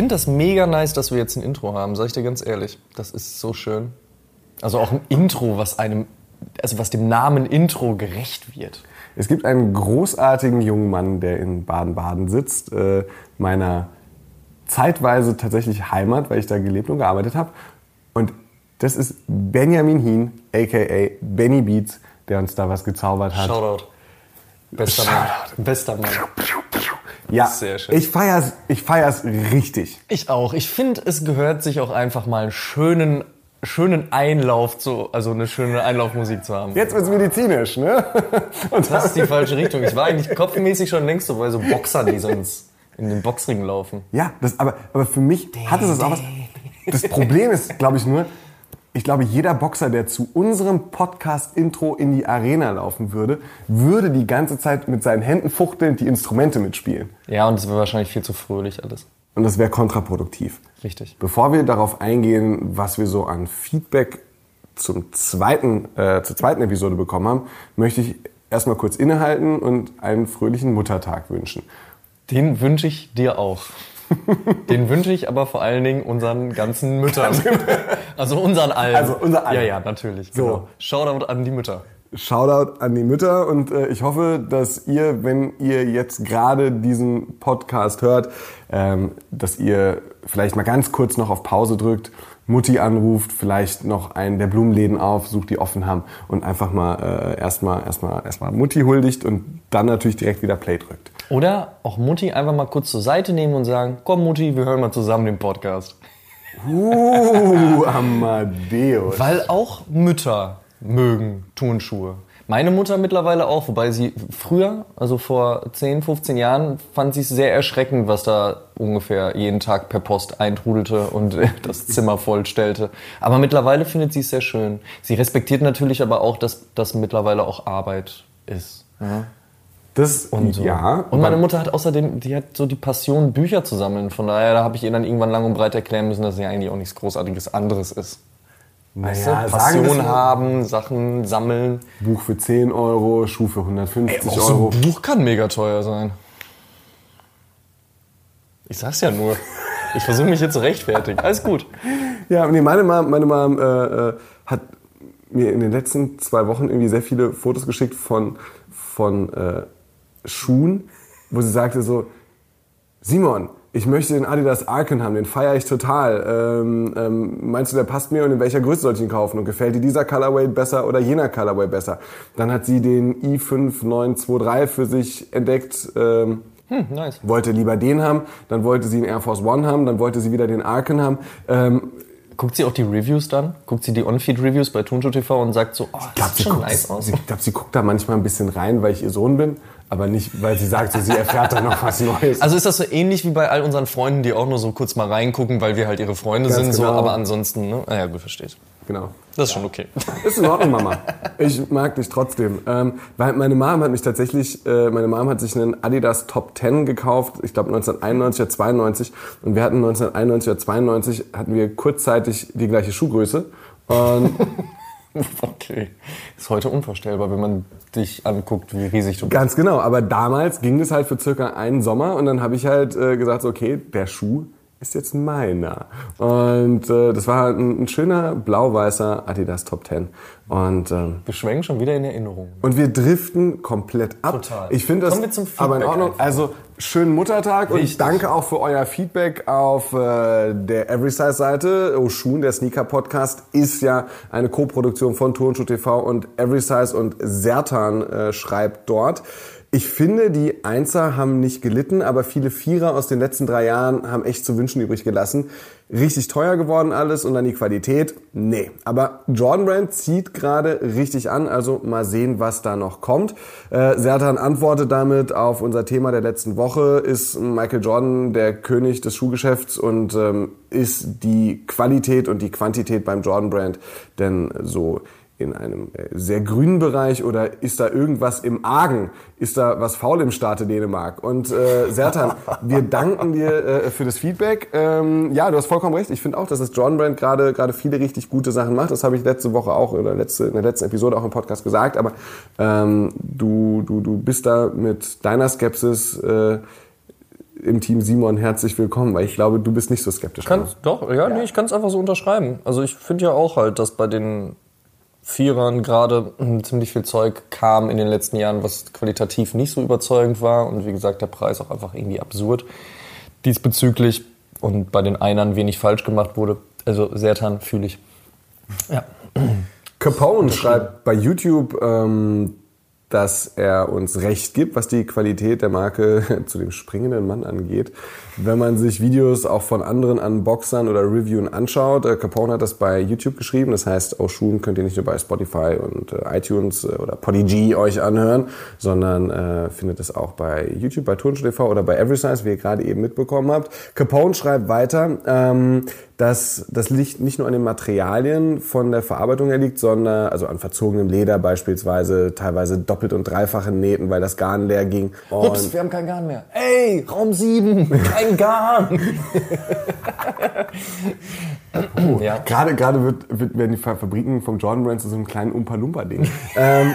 Finde das mega nice, dass wir jetzt ein Intro haben, sag ich dir ganz ehrlich. Das ist so schön. Also auch ein Intro, was einem, also was dem Namen Intro gerecht wird. Es gibt einen großartigen jungen Mann, der in Baden-Baden sitzt, äh, meiner zeitweise tatsächlich Heimat, weil ich da gelebt und gearbeitet habe. Und das ist Benjamin Hien, aka Benny Beats, der uns da was gezaubert hat. Shoutout. Bester Mann. Bester Mann. Ja, Sehr schön. ich feier's, ich feier's richtig. Ich auch. Ich finde, es gehört sich auch einfach mal einen schönen, schönen Einlauf zu, also eine schöne Einlaufmusik zu haben. Jetzt wird's medizinisch, ne? Und Das ist die falsche Richtung. Ich war eigentlich kopfmäßig schon längst so bei so Boxern, die sonst in den Boxringen laufen. Ja, das, aber, aber für mich hat es das auch was. Das Problem ist, glaube ich, nur, ich glaube, jeder Boxer, der zu unserem Podcast-Intro in die Arena laufen würde, würde die ganze Zeit mit seinen Händen fuchtelnd die Instrumente mitspielen. Ja, und es wäre wahrscheinlich viel zu fröhlich alles. Und das wäre kontraproduktiv. Richtig. Bevor wir darauf eingehen, was wir so an Feedback zum zweiten, äh, zur zweiten Episode bekommen haben, möchte ich erstmal kurz innehalten und einen fröhlichen Muttertag wünschen. Den wünsche ich dir auch. Den wünsche ich aber vor allen Dingen unseren ganzen Müttern. Also unseren allen. Also unser allen. Ja, ja, natürlich. So. Genau. Shoutout an die Mütter. Shoutout an die Mütter und äh, ich hoffe, dass ihr, wenn ihr jetzt gerade diesen Podcast hört, ähm, dass ihr vielleicht mal ganz kurz noch auf Pause drückt, Mutti anruft, vielleicht noch einen der Blumenläden aufsucht, die offen haben und einfach mal äh, erstmal erstmal erstmal Mutti huldigt und dann natürlich direkt wieder Play drückt. Oder auch Mutti einfach mal kurz zur Seite nehmen und sagen, komm Mutti, wir hören mal zusammen den Podcast. Uh, Amadeus. Weil auch Mütter mögen Turnschuhe. Meine Mutter mittlerweile auch, wobei sie früher, also vor 10, 15 Jahren, fand sie es sehr erschreckend, was da ungefähr jeden Tag per Post eintrudelte und das Zimmer vollstellte. Aber mittlerweile findet sie es sehr schön. Sie respektiert natürlich aber auch, dass das mittlerweile auch Arbeit ist. Ja. Das Und so. ja. Und meine Mutter hat außerdem, die hat so die Passion, Bücher zu sammeln. Von daher, da habe ich ihr dann irgendwann lang und breit erklären müssen, dass sie eigentlich auch nichts Großartiges anderes ist. Weißt Naja, du? Passion haben, Sachen sammeln. Buch für 10 Euro, Schuh für 150 Auch so Euro. ein Buch kann mega teuer sein. Ich sag's ja nur. Ich versuche mich hier zu rechtfertigen. Alles gut. Ja, nee, meine Mom, meine Mom äh, äh, hat mir in den letzten zwei Wochen irgendwie sehr viele Fotos geschickt von, von äh, Schuhen, wo sie sagte so, Simon, ich möchte den Adidas Arken haben, den feiere ich total. Ähm, ähm, meinst du, der passt mir und in welcher Größe soll ich ihn kaufen? Und gefällt dir dieser Colorway besser oder jener Colorway besser? Dann hat sie den i5923 für sich entdeckt. Ähm, Hm, nice. wollte lieber den haben, dann wollte sie einen Air Force One haben, dann wollte sie wieder den Arken haben. Ähm, Guckt sie auch die Reviews dann? Guckt sie die On-Feed-Reviews bei Tunjo TV und sagt so, oh, glaube, das sie, sieht schon guckt- nice aus. ich glaub, sie guckt da manchmal ein bisschen rein, weil ich ihr Sohn bin, aber nicht, weil sie sagt, so, sie erfährt da noch was Neues. Also ist das so ähnlich wie bei all unseren Freunden, die auch nur so kurz mal reingucken, weil wir halt ihre Freunde Ganz sind, so, genau. aber ansonsten, ne? Ah ja, gut, versteht. genau. Das ist schon okay. Ist in Ordnung, Mama. Ich mag dich trotzdem. Ähm, weil meine Mom hat mich tatsächlich, äh, meine Mom hat sich einen Adidas Top 10 gekauft, ich glaube 1991 oder 92. Und wir hatten 1991 oder 92 hatten wir kurzzeitig die gleiche Schuhgröße. Und Okay. Ist heute unvorstellbar, wenn man dich anguckt, wie riesig du bist. Ganz genau, aber damals ging das halt für circa einen Sommer und dann habe ich halt äh, gesagt, okay, der Schuh ist jetzt meiner. Und äh, das war ein, ein schöner blau-weißer Adidas Top 10. Und, ähm, Wir schwenken schon wieder in Erinnerung. und wir driften komplett ab. Total. Ich finde das Kommen wir zum Feedback aber in Ordnung. einfach. Also schönen Muttertag Richtig. und danke auch für euer Feedback auf äh, der Everysize Seite. Oh der Sneaker Podcast ist ja eine Co-Produktion von Turnschuh TV und Everysize und Sertan äh, schreibt dort. Ich finde, die Einser haben nicht gelitten, aber viele Vierer aus den letzten drei Jahren haben echt zu wünschen übrig gelassen. Richtig teuer geworden alles und dann die Qualität? Nee. Aber Jordan Brand zieht gerade richtig an, also mal sehen, was da noch kommt. Äh, Sertan antwortet damit auf unser Thema der letzten Woche. Ist Michael Jordan der König des Schuhgeschäfts und ähm, ist die Qualität und die Quantität beim Jordan Brand denn so in einem äh, sehr grünen Bereich oder ist da irgendwas im Argen? Ist da was faul im Staate Dänemark? Und äh, Sertan, wir danken dir äh, für das Feedback. Ähm, ja, du hast vollkommen recht. Ich finde auch, dass das Jordan Brand gerade gerade viele richtig gute Sachen macht. Das habe ich letzte Woche auch oder letzte, in der letzten Episode auch im Podcast gesagt. Aber ähm, du, du, du bist da mit deiner Skepsis äh, im Team Simon herzlich willkommen, weil ich glaube, du bist nicht so skeptisch. Kann, doch, ja, ja. Nee, ich kann es einfach so unterschreiben. Also ich finde ja auch halt, dass bei den Vierern gerade ziemlich viel Zeug kam in den letzten Jahren, was qualitativ nicht so überzeugend war. Und wie gesagt, der Preis auch einfach irgendwie absurd diesbezüglich. Und bei den Einern wenig falsch gemacht wurde. Also Sertan fühle ich. Ja. Capone schreibt bei YouTube, ähm, dass er uns recht gibt, was die Qualität der Marke zu dem springenden Mann angeht. Wenn man sich Videos auch von anderen Unboxern oder Reviewen anschaut, äh, Capone hat das bei YouTube geschrieben, das heißt, auch Schuhen könnt ihr nicht nur bei Spotify und äh, iTunes äh, oder Podigy euch anhören, sondern äh, findet es auch bei YouTube, bei Turnschuh TV oder bei Everysize, wie ihr gerade eben mitbekommen habt. Capone schreibt weiter, ähm, dass das Licht nicht nur an den Materialien von der Verarbeitung her liegt, sondern also an verzogenem Leder beispielsweise, teilweise doppelt und dreifache Nähten, weil das Garn leer ging. Und Ups, wir haben kein Garn mehr. Ey, Raum 7, kein Garn. oh, ja. Gerade, gerade wird, wird, werden die Fabriken vom Jordan Brand zu so einem kleinen Umpa-Lumpa-Ding. ähm,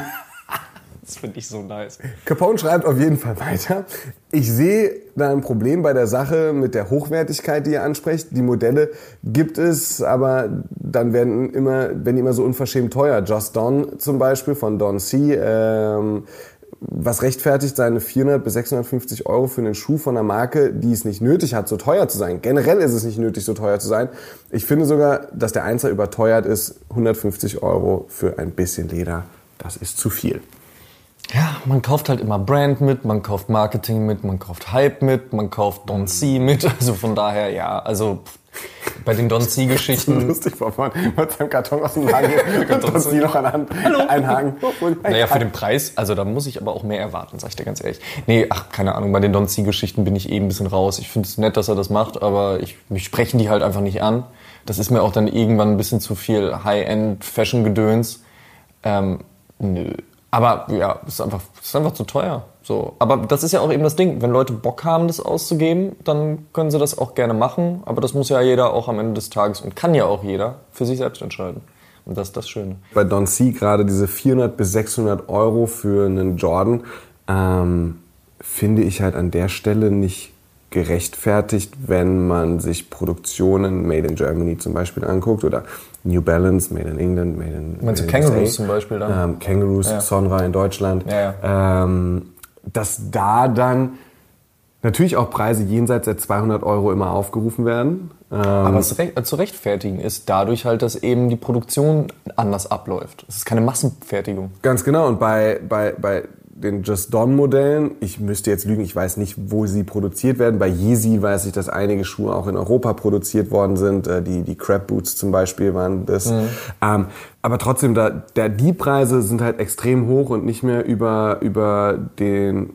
das finde ich so nice. Capone schreibt auf jeden Fall weiter. Ich sehe da ein Problem bei der Sache mit der Hochwertigkeit, die ihr ansprecht. Die Modelle gibt es, aber dann werden immer, werden die immer so unverschämt teuer. Just Don zum Beispiel von Don C. Ähm, was rechtfertigt seine 400 bis 650 Euro für einen Schuh von einer Marke, die es nicht nötig hat, so teuer zu sein. Generell ist es nicht nötig, so teuer zu sein. Ich finde sogar, dass der Einser überteuert ist. 150 Euro für ein bisschen Leder, das ist zu viel. Ja, man kauft halt immer Brand mit, man kauft Marketing mit, man kauft Hype mit, man kauft Don C mit. Also von daher, ja, also bei den Don C-Geschichten. lustig, vor man mit seinem Karton aus dem Lager und Don C noch an Hand einhaken. Naja, für den Preis, also da muss ich aber auch mehr erwarten, sag ich dir ganz ehrlich. Nee, ach, keine Ahnung, bei den Don C-Geschichten bin ich eben ein bisschen raus. Ich finde es nett, dass er das macht, aber ich, mich sprechen die halt einfach nicht an. Das ist mir auch dann irgendwann ein bisschen zu viel High-End-Fashion-Gedöns. Ähm, nö. Aber ja, ist einfach, ist einfach zu teuer. So. Aber das ist ja auch eben das Ding. Wenn Leute Bock haben, das auszugeben, dann können sie das auch gerne machen. Aber das muss ja jeder auch am Ende des Tages und kann ja auch jeder für sich selbst entscheiden. Und das ist das Schöne. Bei Don C gerade diese 400 bis 600 Euro für einen Jordan ähm, finde ich halt an der Stelle nicht gerechtfertigt, wenn man sich Produktionen Made in Germany zum Beispiel anguckt oder New Balance, Made in England, Made in Meinst du Kangaroos zum Beispiel dann? Ähm, Kangaroos, ja. Sonra in Deutschland. Ja. Ähm, dass da dann natürlich auch Preise jenseits der 200 Euro immer aufgerufen werden. Ähm, Aber es zu rechtfertigen ist dadurch halt, dass eben die Produktion anders abläuft. Es ist keine Massenfertigung. Ganz genau. Und bei, bei, bei den Just Don Modellen, ich müsste jetzt lügen, ich weiß nicht, wo sie produziert werden. Bei Yeezy weiß ich, dass einige Schuhe auch in Europa produziert worden sind. Äh, die, die Crab Boots zum Beispiel waren das. Mhm. Ähm, aber trotzdem, da, der, die Preise sind halt extrem hoch und nicht mehr über, über den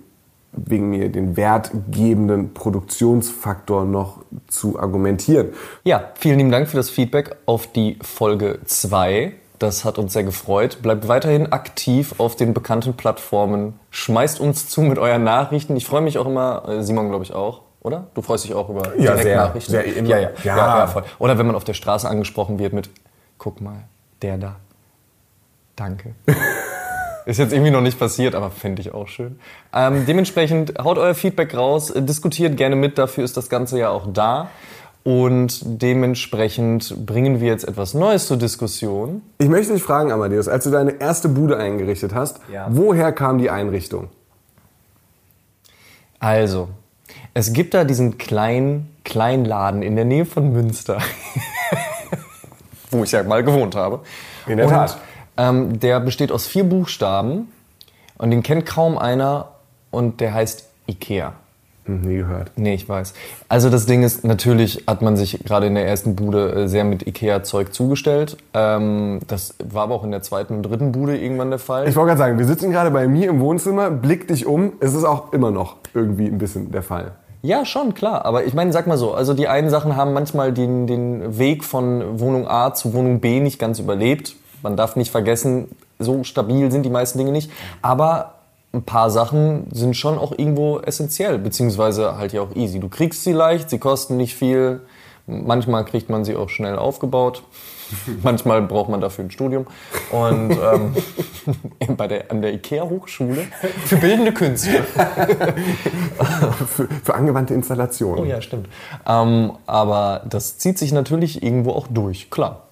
wegen mir den wertgebenden Produktionsfaktor noch zu argumentieren. Ja, vielen lieben Dank für das Feedback auf die Folge 2. Das hat uns sehr gefreut. Bleibt weiterhin aktiv auf den bekannten Plattformen. Schmeißt uns zu mit euren Nachrichten. Ich freue mich auch immer, äh, Simon glaube ich auch, oder? Du freust dich auch über ja, Direktnachrichten? Sehr, sehr immer. Ja, ja. Ja. ja, ja voll. Oder wenn man auf der Straße angesprochen wird mit, guck mal, der da. Danke. Ist jetzt irgendwie noch nicht passiert, aber fände ich auch schön. Ähm, dementsprechend haut euer Feedback raus, diskutiert gerne mit, dafür ist das Ganze ja auch da. Und dementsprechend bringen wir jetzt etwas Neues zur Diskussion. Ich möchte dich fragen, Amadeus, als du deine erste Bude eingerichtet hast, ja. woher kam die Einrichtung? Also, es gibt da diesen kleinen Kleinladen in der Nähe von Münster, wo ich ja mal gewohnt habe. In der Tat. ähm, der besteht aus vier Buchstaben und den kennt kaum einer und der heißt Ikea. Nie gehört. Nee, ich weiß. Also das Ding ist, natürlich hat man sich gerade in der ersten Bude äh, sehr mit Ikea-Zeug zugestellt. Ähm, das war aber auch in der zweiten und dritten Bude irgendwann der Fall. Ich wollte gerade sagen, wir sitzen gerade bei mir im Wohnzimmer, blick dich um. Es ist auch immer noch irgendwie ein bisschen der Fall. Ja, schon, klar. Aber ich meine, sag mal so, also die einen Sachen haben manchmal den, den Weg von Wohnung A zu Wohnung B nicht ganz überlebt. Man darf nicht vergessen, so stabil sind die meisten Dinge nicht. Aber ein paar Sachen sind schon auch irgendwo essentiell, beziehungsweise halt ja auch easy. Du kriegst sie leicht, sie kosten nicht viel. Manchmal kriegt man sie auch schnell aufgebaut. Manchmal braucht man dafür ein Studium. Und ähm, bei der, an der IKEA-Hochschule für bildende Künste. für, für, angewandte Installationen. Oh ja, stimmt. Ähm, aber das zieht sich natürlich irgendwo auch durch, klar.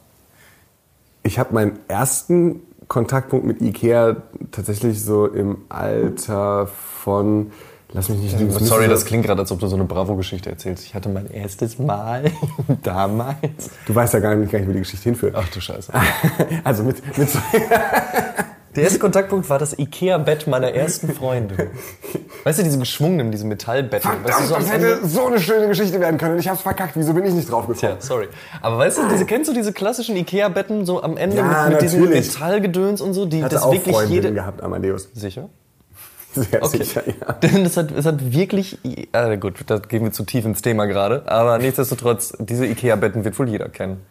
Ich habe meinen ersten Kontaktpunkt mit Ikea tatsächlich so im Alter von Lass mich nicht lügen. Sorry, das klingt gerade, als ob du so eine Bravo-Geschichte erzählst. Ich hatte mein erstes Mal damals. Du weißt ja gar nicht, gar nicht, wo die Geschichte hinführt. Ach du Scheiße. also mit, mit so Der erste Kontaktpunkt war das Ikea-Bett meiner ersten Freundin. Weißt du, diese geschwungenen, diese Metallbetten. Verdammt, weißt du, so das hätte so eine schöne Geschichte werden können. Ich hab's verkackt. Wieso bin ich nicht drauf gekommen? Tja, sorry. Aber weißt du, diese, kennst du diese klassischen Ikea-Betten so am Ende Ja, mit, mit diesem. Metallgedöns und so? Die, hatte das auch wirklich Freundinnen jede... gehabt, Amadeus. Sicher? Sehr Okay. sicher, ja. Denn es hat, es hat wirklich, äh, gut, da gehen wir zu tief ins Thema gerade, aber nichtsdestotrotz, diese Ikea-Betten wird wohl jeder kennen.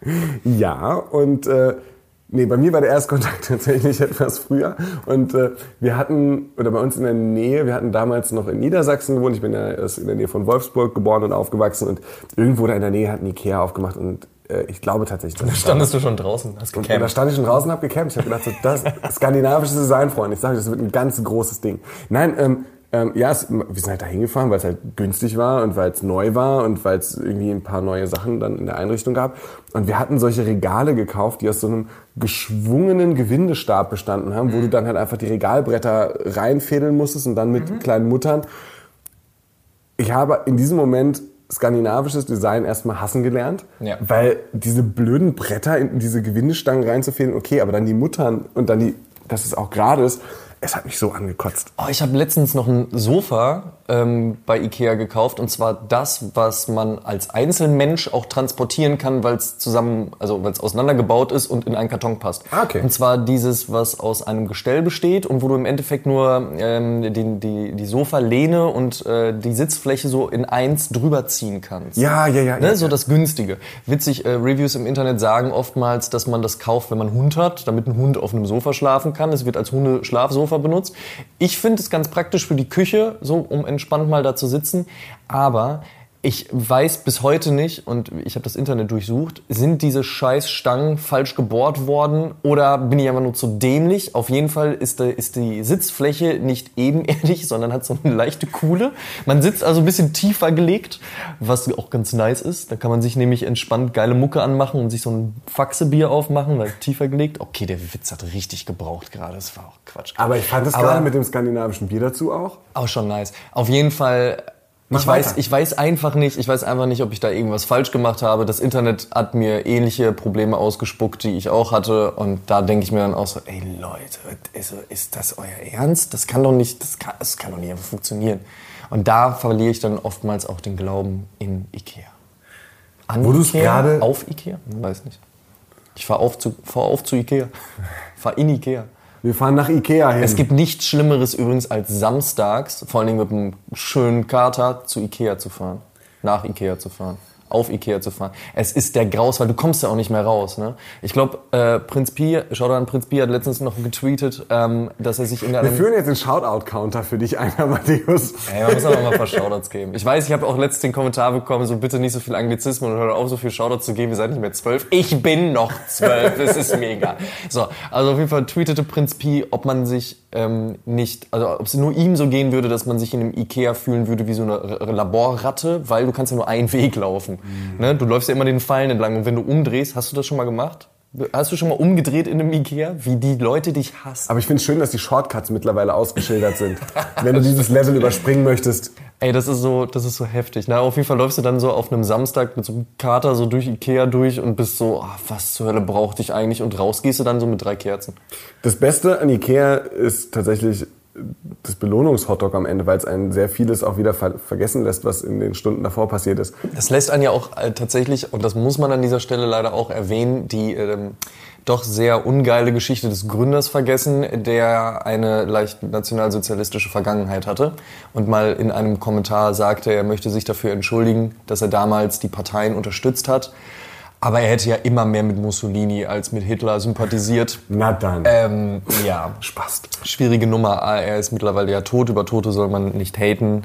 Ja, und äh, nee, bei mir war der Erstkontakt tatsächlich etwas früher. Und äh, wir hatten, oder bei uns in der Nähe, wir hatten damals noch in Niedersachsen gewohnt. Ich bin ja in der Nähe von Wolfsburg geboren und aufgewachsen. Und irgendwo da in der Nähe hat ein Ikea aufgemacht. Und äh, ich glaube tatsächlich, da Standest du schon draußen, hast Und, und da stand ich schon draußen hab gecampt. Ich habe gedacht, so, das skandinavisches Design, Freunde. Ich sage, das wird ein ganz großes Ding. Nein, ähm, ähm, ja, es, wir sind halt da hingefahren, weil es halt günstig war und weil es neu war und weil es irgendwie ein paar neue Sachen dann in der Einrichtung gab. Und wir hatten solche Regale gekauft, die aus so einem geschwungenen Gewindestab bestanden haben, wo du dann halt einfach die Regalbretter reinfädeln musstest und dann mit kleinen Muttern. Ich habe in diesem Moment skandinavisches Design erstmal hassen gelernt, Ja. weil diese blöden Bretter in diese Gewindestangen reinzufädeln, okay, aber dann die Muttern und dann die, dass es auch gerade ist, es hat mich so angekotzt. Oh, ich habe letztens noch ein Sofa ähm, bei Ikea gekauft und zwar das, was man als Einzelmensch auch transportieren kann, weil es zusammen, also weil es auseinandergebaut ist und in einen Karton passt. Ah, okay. Und zwar dieses, was aus einem Gestell besteht und wo du im Endeffekt nur ähm, die, die, die Sofalehne und äh, die Sitzfläche so in eins drüber ziehen kannst. Ja, ja, ja. Ne, ja, so ja. das Günstige. Witzig, äh, Reviews im Internet sagen oftmals, dass man das kauft, wenn man Hund hat, damit ein Hund auf einem Sofa schlafen kann. Es wird als Hundeschlafsofa benutzt. Ich finde es ganz praktisch für die Küche, so um entspannt mal da zu sitzen. Aber ich weiß bis heute nicht, und ich habe das Internet durchsucht, sind diese scheiß Stangen falsch gebohrt worden oder bin ich einfach nur zu dämlich? Auf jeden Fall ist, die- ist die Sitzfläche nicht ebenerdig, sondern hat so eine leichte Kuhle. Man sitzt also ein bisschen tiefer gelegt, was auch ganz nice ist. Da kann man sich nämlich entspannt geile Mucke anmachen und sich so ein Faxebier aufmachen, weil tiefer gelegt. Okay, der Witz hat richtig gebraucht gerade, das war auch Quatsch. Aber ich fand es geil mit dem skandinavischen Bier dazu auch. Auch schon nice. Auf jeden Fall. Mach Ich weiß, ich weiß einfach nicht, ich weiß einfach nicht, ob ich da irgendwas falsch gemacht habe. Das Internet hat mir ähnliche Probleme ausgespuckt, die ich auch hatte. Und da denke ich mir dann auch so, ey Leute, also ist das euer Ernst? Das kann doch nicht, das kann, das kann doch nicht einfach funktionieren. Und da verliere ich dann oftmals auch den Glauben in Ikea. An Wo Ikea? gerade- Auf Ikea? Weiß nicht. Ich fahr auf zu, fahr auf zu Ikea. fahr in Ikea. Wir fahren nach Ikea hin. Es gibt nichts Schlimmeres übrigens als samstags, vor allen Dingen mit einem schönen Kater, zu Ikea zu fahren. Nach Ikea zu fahren. Auf Ikea zu fahren. Es ist der Graus, weil du kommst ja auch nicht mehr raus. Ne? Ich glaube, äh, Prinz Pi, schau an, Prinz Pi hat letztens noch getweetet, ähm, dass er sich in wir einem... führen jetzt den Shoutout-Counter für dich ein, Amadeus. Ey, man muss aber mal ein paar Shoutouts geben. Ich weiß, ich habe auch letztens den Kommentar bekommen, so bitte nicht so viel Anglizismen und hört auf, so viel Shoutouts zu geben, ihr seid nicht mehr zwölf. Ich bin noch zwölf, es ist mir egal. So, also auf jeden Fall tweetete Prinz Pi, ob man sich ähm, nicht, also ob es nur ihm so gehen würde, dass man sich in einem Ikea fühlen würde wie so eine R- Laborratte, weil du kannst ja nur einen Weg laufen. Ne? Du läufst ja immer den Fallen entlang und wenn du umdrehst, hast du das schon mal gemacht? Hast du schon mal umgedreht in einem Ikea, wie die Leute dich hassen? Aber ich finde es schön, dass die Shortcuts mittlerweile ausgeschildert sind. Wenn du dieses Level überspringen möchtest. Ey, das ist so, das ist so heftig. Na, auf jeden Fall läufst du dann so auf einem Samstag mit so einem Kater so durch Ikea durch und bist so, ah, was zur Hölle brauchte ich eigentlich? Und raus gehst du dann so mit drei Kerzen. Das Beste an Ikea ist tatsächlich das Belohnungshotdog am Ende, weil es einen sehr vieles auch wieder ver vergessen lässt, was in den Stunden davor passiert ist. Das lässt einen ja auch äh, tatsächlich, und das muss man an dieser Stelle leider auch erwähnen, die ähm, doch sehr ungeile Geschichte des Gründers vergessen, der eine leicht nationalsozialistische Vergangenheit hatte und mal in einem Kommentar sagte, er möchte sich dafür entschuldigen, dass er damals die Parteien unterstützt hat. Aber er hätte ja immer mehr mit Mussolini als mit Hitler sympathisiert. Na dann. Ähm, ja, Spast. schwierige Nummer. Er ist mittlerweile ja tot. Über Tote soll man nicht haten.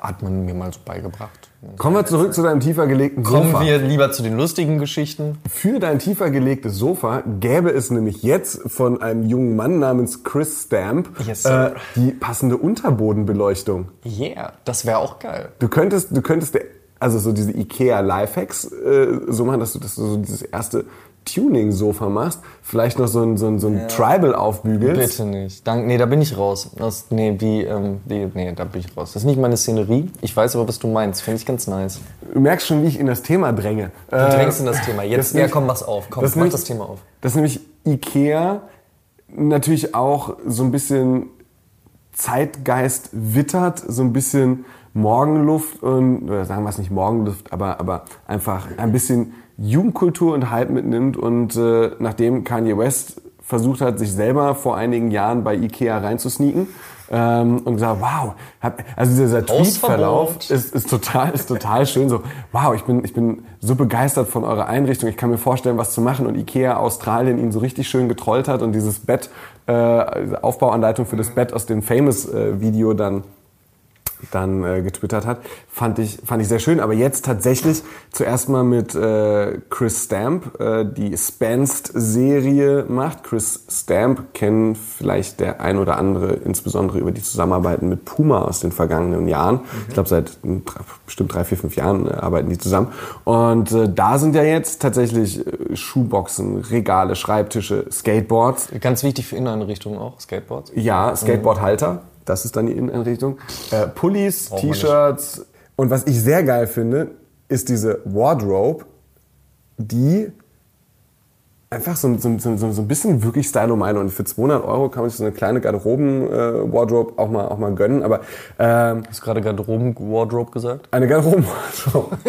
Hat man mir mal so beigebracht. Kommen wir zurück zu deinem tiefer gelegten Kommen Sofa. wir lieber zu den lustigen Geschichten. Für dein tiefer gelegtes Sofa gäbe es nämlich jetzt von einem jungen Mann namens Chris Stamp Yes, äh, die passende Unterbodenbeleuchtung. Yeah, das wäre auch geil. Du könntest, du könntest, der- also so diese Ikea Lifehacks äh, so machen, dass du, dass du so dieses erste Tuning-Sofa machst, vielleicht noch so ein, so ein, so ein Tribal aufbügelst. Bitte nicht. Dank, nee, da bin ich raus. Das, nee, die, ähm, die, nee, da bin ich raus. Das ist nicht meine Szenerie. Ich weiß aber, was du meinst. Finde ich ganz nice. Du merkst schon, wie ich in das Thema dränge. Du drängst in das Thema. Jetzt, das ja, nämlich- komm, mach's auf. Komm, das mach nämlich- das Thema auf. Dass nämlich Ikea natürlich auch so ein bisschen Zeitgeist wittert, so ein bisschen Morgenluft und, oder sagen wir es nicht Morgenluft, aber, aber einfach ein bisschen Jugendkultur und Hype mitnimmt und äh, nachdem Kanye West versucht hat, sich selber vor einigen Jahren bei Ikea reinzusneaken ähm, und gesagt, wow, hab, also dieser Tweetverlauf ist, ist total, ist total schön. So, wow, ich bin, ich bin so begeistert von eurer Einrichtung. Ich kann mir vorstellen, was zu machen. Und Ikea Australien ihn so richtig schön getrollt hat und dieses Bett, äh, Aufbauanleitung für das Bett aus dem Famous-Video dann dann äh, getwittert hat, fand ich, fand ich sehr schön. Aber jetzt tatsächlich zuerst mal mit äh, Chris Stamp, äh, die Spanced-Serie macht. Chris Stamp kennen vielleicht der ein oder andere, insbesondere über die Zusammenarbeiten mit Puma aus den vergangenen Jahren. Ich glaube, seit drei- bestimmt drei, vier, fünf Jahren äh, arbeiten die zusammen. Und äh, da sind ja jetzt tatsächlich äh, Schuhboxen, Regale, Schreibtische, Skateboards. Ganz wichtig für Inneneinrichtungen auch, Skateboards. Ja, Skateboardhalter, das ist dann die Inneneinrichtung. Äh, Pullis, T-Shirts. Und was ich sehr geil finde, ist diese Wardrobe, die einfach so, so, so, so ein bisschen wirklich Style meine. Und für 200 Euro kann man sich so eine kleine Garderoben-Wardrobe auch, mal, auch mal gönnen. Aber ähm, Hast du gerade Garderoben-Wardrobe gesagt? eine Garderoben-Wardrobe.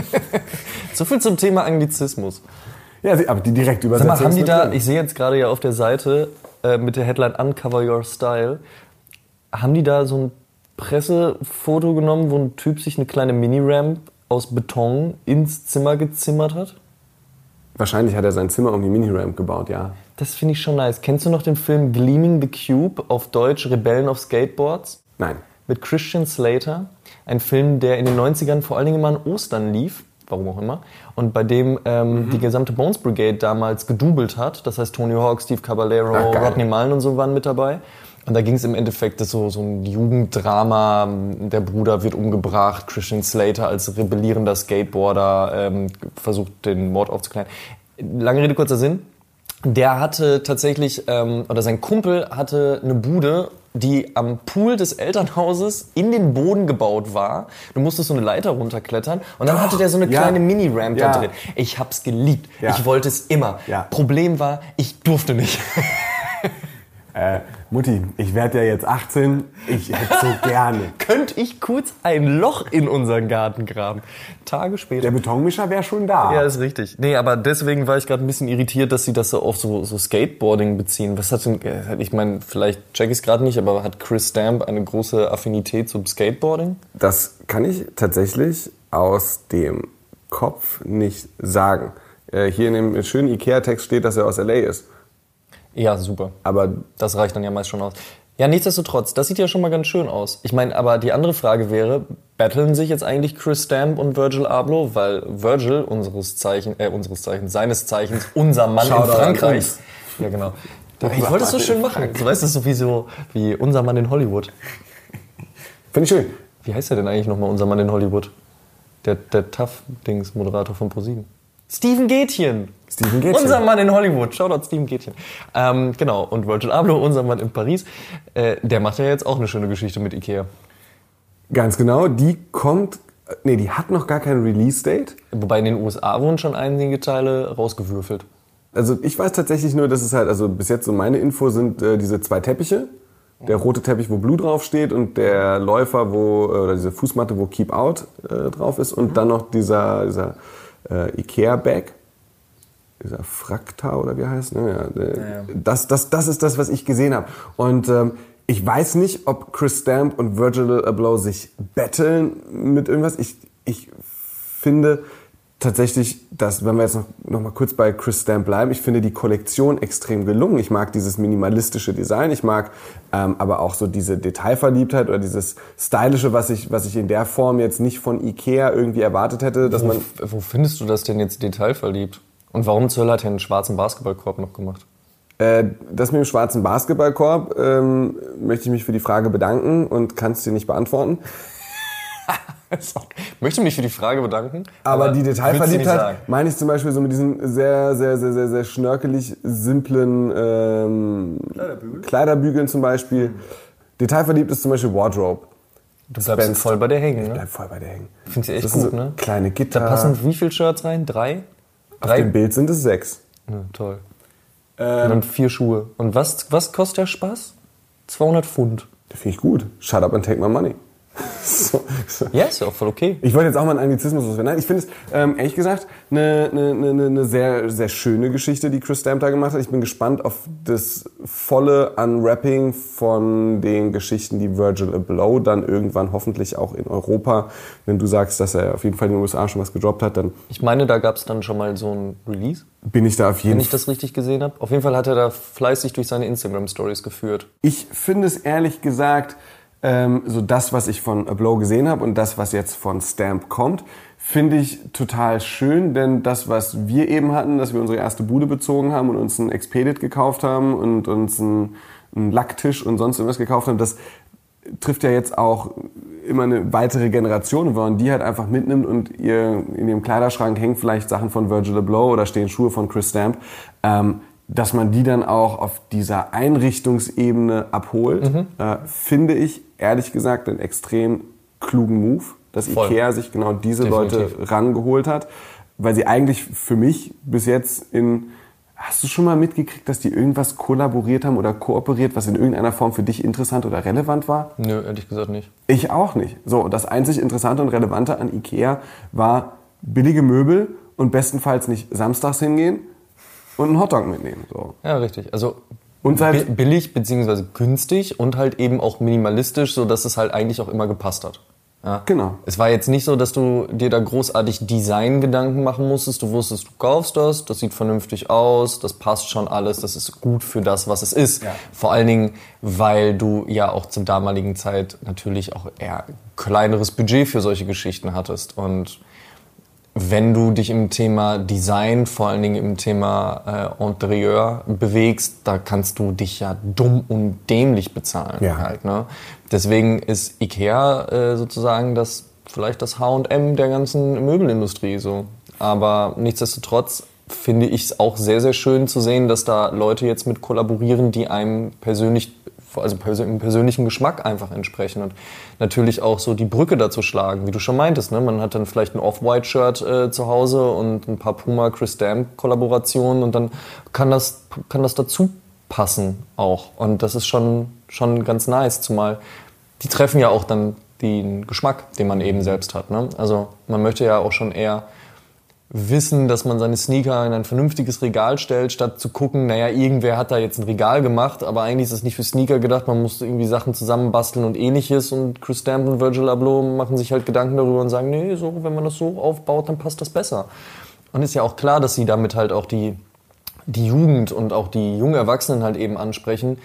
So viel zum Thema Anglizismus. ja, aber die direkt Sag Übersetzung mal, haben die da, drin. ich sehe jetzt gerade ja auf der Seite äh, mit der Headline Uncover Your Style, haben die da so ein Pressefoto genommen, wo ein Typ sich eine kleine Mini-Ramp aus Beton ins Zimmer gezimmert hat? Wahrscheinlich hat er sein Zimmer um die Mini-Ramp gebaut, ja. Das finde ich schon nice. Kennst du noch den Film Gleaming the Cube auf Deutsch Rebellen auf Skateboards? Nein. mit Christian Slater. Ein Film, der in den 90ern vor allen Dingen immer an Ostern lief, warum auch immer, und bei dem ähm, die gesamte Bones Brigade damals gedoubelt hat. Das heißt, Tony Hawk, Steve Caballero, Ach. Rodney Mullen und so waren mit dabei. Und da ging es im Endeffekt so, so ein Jugenddrama. Der Bruder wird umgebracht. Christian Slater als rebellierender Skateboarder ähm, versucht, den Mord aufzuklären. Lange Rede, kurzer Sinn. Der hatte tatsächlich, ähm, oder sein Kumpel hatte eine Bude, die am Pool des Elternhauses in den Boden gebaut war. Du musstest so eine Leiter runterklettern und dann hatte der so eine ja. kleine Mini-Ramp Ja. da drin. Ich hab's geliebt. Ja. Ich wollte es immer. Ja. Problem war, ich durfte nicht. Äh, Mutti, ich werde ja jetzt 18, ich hätte so gerne. Könnte ich kurz ein Loch in unseren Garten graben. Tage später. Der Betonmischer wäre schon da. Ja, ist richtig. Nee, aber deswegen war ich gerade ein bisschen irritiert, dass sie das so auf so, so Skateboarding beziehen. Was hat denn, äh, ich meine, vielleicht check ich es gerade nicht, aber hat Chris Stamp eine große Affinität zum Skateboarding? Das kann ich tatsächlich aus dem Kopf nicht sagen. Äh, hier in dem schönen Ikea-Text steht, dass er aus L.A. ist. Ja, super. Aber Das reicht dann ja meist schon aus. Ja, nichtsdestotrotz, das sieht ja schon mal ganz schön aus. Ich meine, aber die andere Frage wäre, battlen sich jetzt eigentlich Chris Stamp und Virgil Abloh? Weil Virgil, unseres Zeichen, äh, unseres Zeichens, seines Zeichens, unser Mann Shoutout in an Frankreich. Ja, genau. Ich wollte es so schön machen. Du weißt es sowieso wie unser Mann in Hollywood. finde ich schön. Wie heißt der denn eigentlich nochmal, unser Mann in Hollywood? Der, der Tough-Dings-Moderator von ProSieben. Steven Gätchen. Steven Gätchen. Unser Mann in Hollywood. Shoutout Steven Gätchen. Ähm, genau. Und Virgil Abloh, unser Mann in Paris. Äh, der macht ja jetzt auch eine schöne Geschichte mit Ikea. Ganz genau, die kommt, äh, nee, die hat noch gar kein Release-Date. Wobei in den USA wurden schon einige Teile rausgewürfelt. Also ich weiß tatsächlich nur, dass es halt, also bis jetzt so meine Info sind äh, diese zwei Teppiche der rote Teppich, wo Blue drauf steht und der Läufer, wo, äh, oder diese Fußmatte, wo Keep Out äh, drauf ist und dann noch dieser, dieser äh, Ikea-Bag. Dieser Frakta oder wie heißt ne? ja, äh, Das, das, das ist das, was ich gesehen habe. Und ähm, ich weiß nicht, ob Chris Stamp und Virgil Abloh sich betteln mit irgendwas. Ich, ich finde tatsächlich, dass, wenn wir jetzt noch, noch mal kurz bei Chris Stamp bleiben, ich finde die Kollektion extrem gelungen. Ich mag dieses minimalistische Design, ich mag ähm, aber auch so diese Detailverliebtheit oder dieses Stylische, was ich, was ich in der Form jetzt nicht von Ikea irgendwie erwartet hätte, dass Wo, man wo findest du das denn jetzt detailverliebt? Und warum zur Hölle hat er einen schwarzen Basketballkorb noch gemacht? Äh, das mit dem schwarzen Basketballkorb ähm, möchte ich mich für die Frage bedanken und kann es dir nicht beantworten. Möchte mich für die Frage bedanken. Aber, die nicht sagen. Detailverliebtheit meine ich zum Beispiel so mit diesen sehr, sehr, sehr, sehr, sehr schnörkelig simplen ähm, Kleiderbügeln zum Beispiel. Detailverliebt ist zum Beispiel Wardrobe. Du bleibst Spence. voll bei der hängen, ne? Bleib voll bei der hängen. Findest du echt Das gut, so ne? kleine Gitter. Da passen wie viele Shirts rein? Drei? Auf dem Bild sind es sechs. Ja, toll. Ähm. Und dann vier Schuhe. Und was, was kostet der Spaß? 200 Pfund. Das finde ich gut. Shut up and take my money. So, so. Ja, ist auch voll okay. Ich wollte jetzt auch mal einen Anglizismus loswerden. Nein, ich finde es, ähm, ehrlich gesagt, eine, eine, eine, eine sehr, sehr schöne Geschichte, die Chris Stamp da gemacht hat. Ich bin gespannt auf das volle Unwrapping von den Geschichten, die Virgil Abloh dann irgendwann hoffentlich auch in Europa, wenn du sagst, dass er auf jeden Fall in den USA schon was gedroppt hat, dann Ich meine, da gab es dann schon mal so ein Release, bin ich da auf jeden wenn ich das richtig gesehen habe. Auf jeden Fall hat er da fleißig durch seine Instagram-Stories geführt. Ich finde es ehrlich gesagt, ähm, so das, was ich von Abloh gesehen habe und das, was jetzt von Stamp kommt, finde ich total schön, denn das, was wir eben hatten, dass wir unsere erste Bude bezogen haben und uns ein Expedit gekauft haben und uns einen, einen Lacktisch und sonst irgendwas gekauft haben, das trifft ja jetzt auch immer eine weitere Generation, wenn man die halt einfach mitnimmt und ihr in ihrem Kleiderschrank hängen vielleicht Sachen von Virgil Abloh oder stehen Schuhe von Chris Stamp, ähm, dass man die dann auch auf dieser Einrichtungsebene abholt, äh, finde ich ehrlich gesagt einen extrem klugen Move, dass Voll. Ikea sich genau diese Definitiv. Leute rangeholt hat, weil sie eigentlich für mich bis jetzt in Hast du schon mal mitgekriegt, dass die irgendwas kollaboriert haben oder kooperiert, was in irgendeiner Form für dich interessant oder relevant war? Nö, ehrlich gesagt nicht. Ich auch nicht. So, das einzig Interessante und Relevante an Ikea war billige Möbel und bestenfalls nicht samstags hingehen und einen Hotdog mitnehmen. So. Ja, richtig. Also Und halt- bi- billig beziehungsweise günstig und halt eben auch minimalistisch, so dass es halt eigentlich auch immer gepasst hat. Ja. Genau. Es war jetzt nicht so, dass du dir da großartig Designgedanken machen musstest. Du wusstest, du kaufst das, das sieht vernünftig aus, das passt schon alles, das ist gut für das, was es ist. Vor allen Dingen, weil du ja auch zur damaligen Zeit natürlich auch eher kleineres Budget für solche Geschichten hattest. Und wenn du dich im Thema Design, vor allen Dingen im Thema äh, Interieur bewegst, da kannst du dich ja dumm und dämlich bezahlen. Ja. Halt, ne? Deswegen ist Ikea äh, sozusagen das vielleicht das H&M der ganzen Möbelindustrie so. Aber nichtsdestotrotz finde ich es auch sehr, sehr schön zu sehen, dass da Leute jetzt mit kollaborieren, die einem persönlich, also im persönlichen Geschmack einfach entsprechen und natürlich auch so die Brücke dazu schlagen, wie du schon meintest. Ne? Man hat dann vielleicht ein Off-White-Shirt äh, zu Hause und ein paar Puma Chris Stamp Kollaborationen und dann kann das, kann das dazu passen auch. Und das ist schon, schon ganz nice, zumal die treffen ja auch dann den Geschmack, den man eben selbst hat. Ne? Also man möchte ja auch schon eher wissen, dass man seine Sneaker in ein vernünftiges Regal stellt, statt zu gucken, naja, irgendwer hat da jetzt ein Regal gemacht, aber eigentlich ist es nicht für Sneaker gedacht, man muss irgendwie Sachen zusammenbasteln und ähnliches und Chris Stamp und Virgil Abloh machen sich halt Gedanken darüber und sagen, nee, so, wenn man das so aufbaut, dann passt das besser. Und ist ja auch klar, dass sie damit halt auch die, die Jugend und auch die jungen Erwachsenen halt eben ansprechen,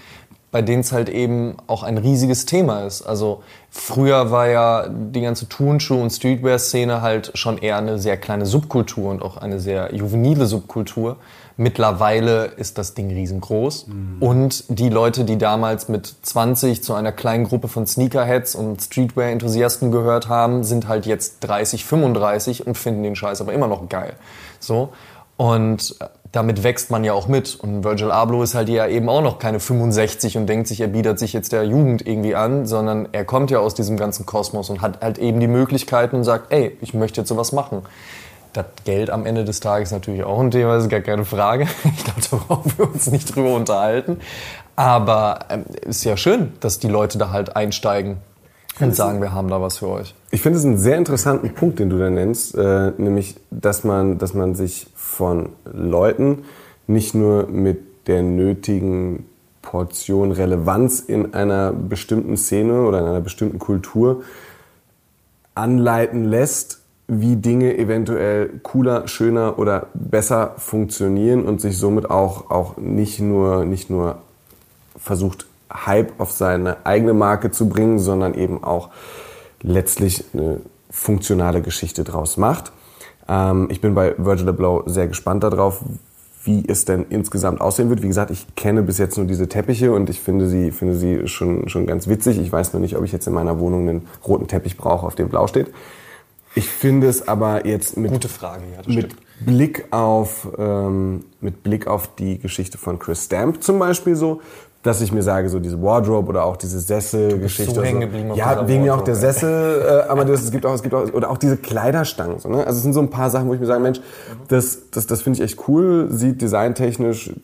bei denen es halt eben auch ein riesiges Thema ist. Also früher war ja die ganze Turnschuh- und Streetwear-Szene halt schon eher eine sehr kleine Subkultur und auch eine sehr juvenile Subkultur. Mittlerweile ist das Ding riesengroß. Und die Leute, die damals mit 20 zu einer kleinen Gruppe von Sneakerheads und Streetwear-Enthusiasten gehört haben, sind halt jetzt 30, 35 und finden den Scheiß aber immer noch geil. So. Und damit wächst man ja auch mit. Und Virgil Abloh ist halt ja eben auch noch keine 65 und denkt sich, er bietet sich jetzt der Jugend irgendwie an, sondern er kommt ja aus diesem ganzen Kosmos und hat halt eben die Möglichkeiten und sagt, ey, ich möchte jetzt sowas machen. Das Geld am Ende des Tages ist natürlich auch ein Thema, das ist gar keine Frage. Ich glaube, da brauchen wir uns nicht drüber unterhalten. Aber ähm, ist ja schön, dass die Leute da halt einsteigen und sagen, wir haben da was für euch. Ich finde es einen sehr interessanten Punkt, den du da nennst, äh, nämlich, dass man, dass man sich von Leuten nicht nur mit der nötigen Portion Relevanz in einer bestimmten Szene oder in einer bestimmten Kultur anleiten lässt, wie Dinge eventuell cooler, schöner oder besser funktionieren und sich somit auch, auch nicht, nur, nicht nur versucht, Hype auf seine eigene Marke zu bringen, sondern eben auch letztlich eine funktionale Geschichte draus macht. Ähm, ich bin bei Virgil Abloh sehr gespannt darauf, wie es denn insgesamt aussehen wird. Wie gesagt, ich kenne bis jetzt nur diese Teppiche und ich finde sie, finde sie schon, schon ganz witzig. Ich weiß nur nicht, ob ich jetzt in meiner Wohnung einen roten Teppich brauche, auf dem blau steht. Ich finde es aber jetzt mit, Gute Frage, ja, mit Blick auf ähm, mit Blick auf die Geschichte von Chris Stamp zum Beispiel so, dass ich mir sage, so diese Wardrobe oder auch diese Sesselgeschichte. so hängen geblieben auf Ja, wegen mir auch der Sessel, äh, aber das, es gibt auch, es gibt auch, oder auch diese Kleiderstangen. So, ne? Also es sind so ein paar Sachen, wo ich mir sage, Mensch, das, das, das finde ich echt cool, sieht designtechnisch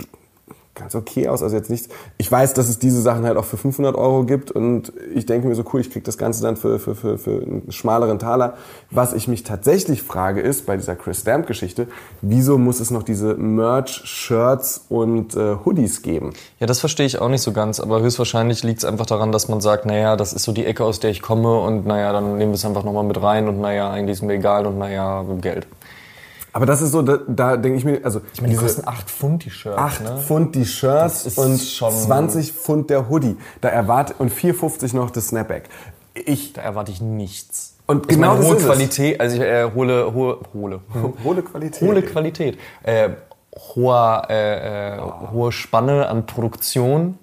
ganz okay aus. Also jetzt nichts. Ich weiß, dass es diese Sachen halt auch für 500 Euro gibt und ich denke mir so, cool, ich krieg das Ganze dann für, für, für, für einen schmaleren Taler. Was ich mich tatsächlich frage ist, bei dieser Chris Stamp-Geschichte, wieso muss es noch diese Merch, Shirts und äh, Hoodies geben? Ja, das verstehe ich auch nicht so ganz, aber höchstwahrscheinlich liegt es einfach daran, dass man sagt, naja, das ist so die Ecke, aus der ich komme und naja, dann nehmen wir es einfach nochmal mit rein und naja, eigentlich ist mir egal und naja, Geld. Aber das ist so, da, da denke ich mir, also Ich meine, die kosten 8 Pfund die Shirts, 8 ne? Pfund die Shirts und schon- 20 Pfund der Hoodie. Da erwarte und 4,50 noch das Snapback. Ich Da erwarte ich nichts. Und ich genau meine, das hohe. Qualität, also ich äh, hole, hohe, hole, hohe Qualität. hohe Qualität, äh, hohe, äh, äh, hohe Spanne an Produktion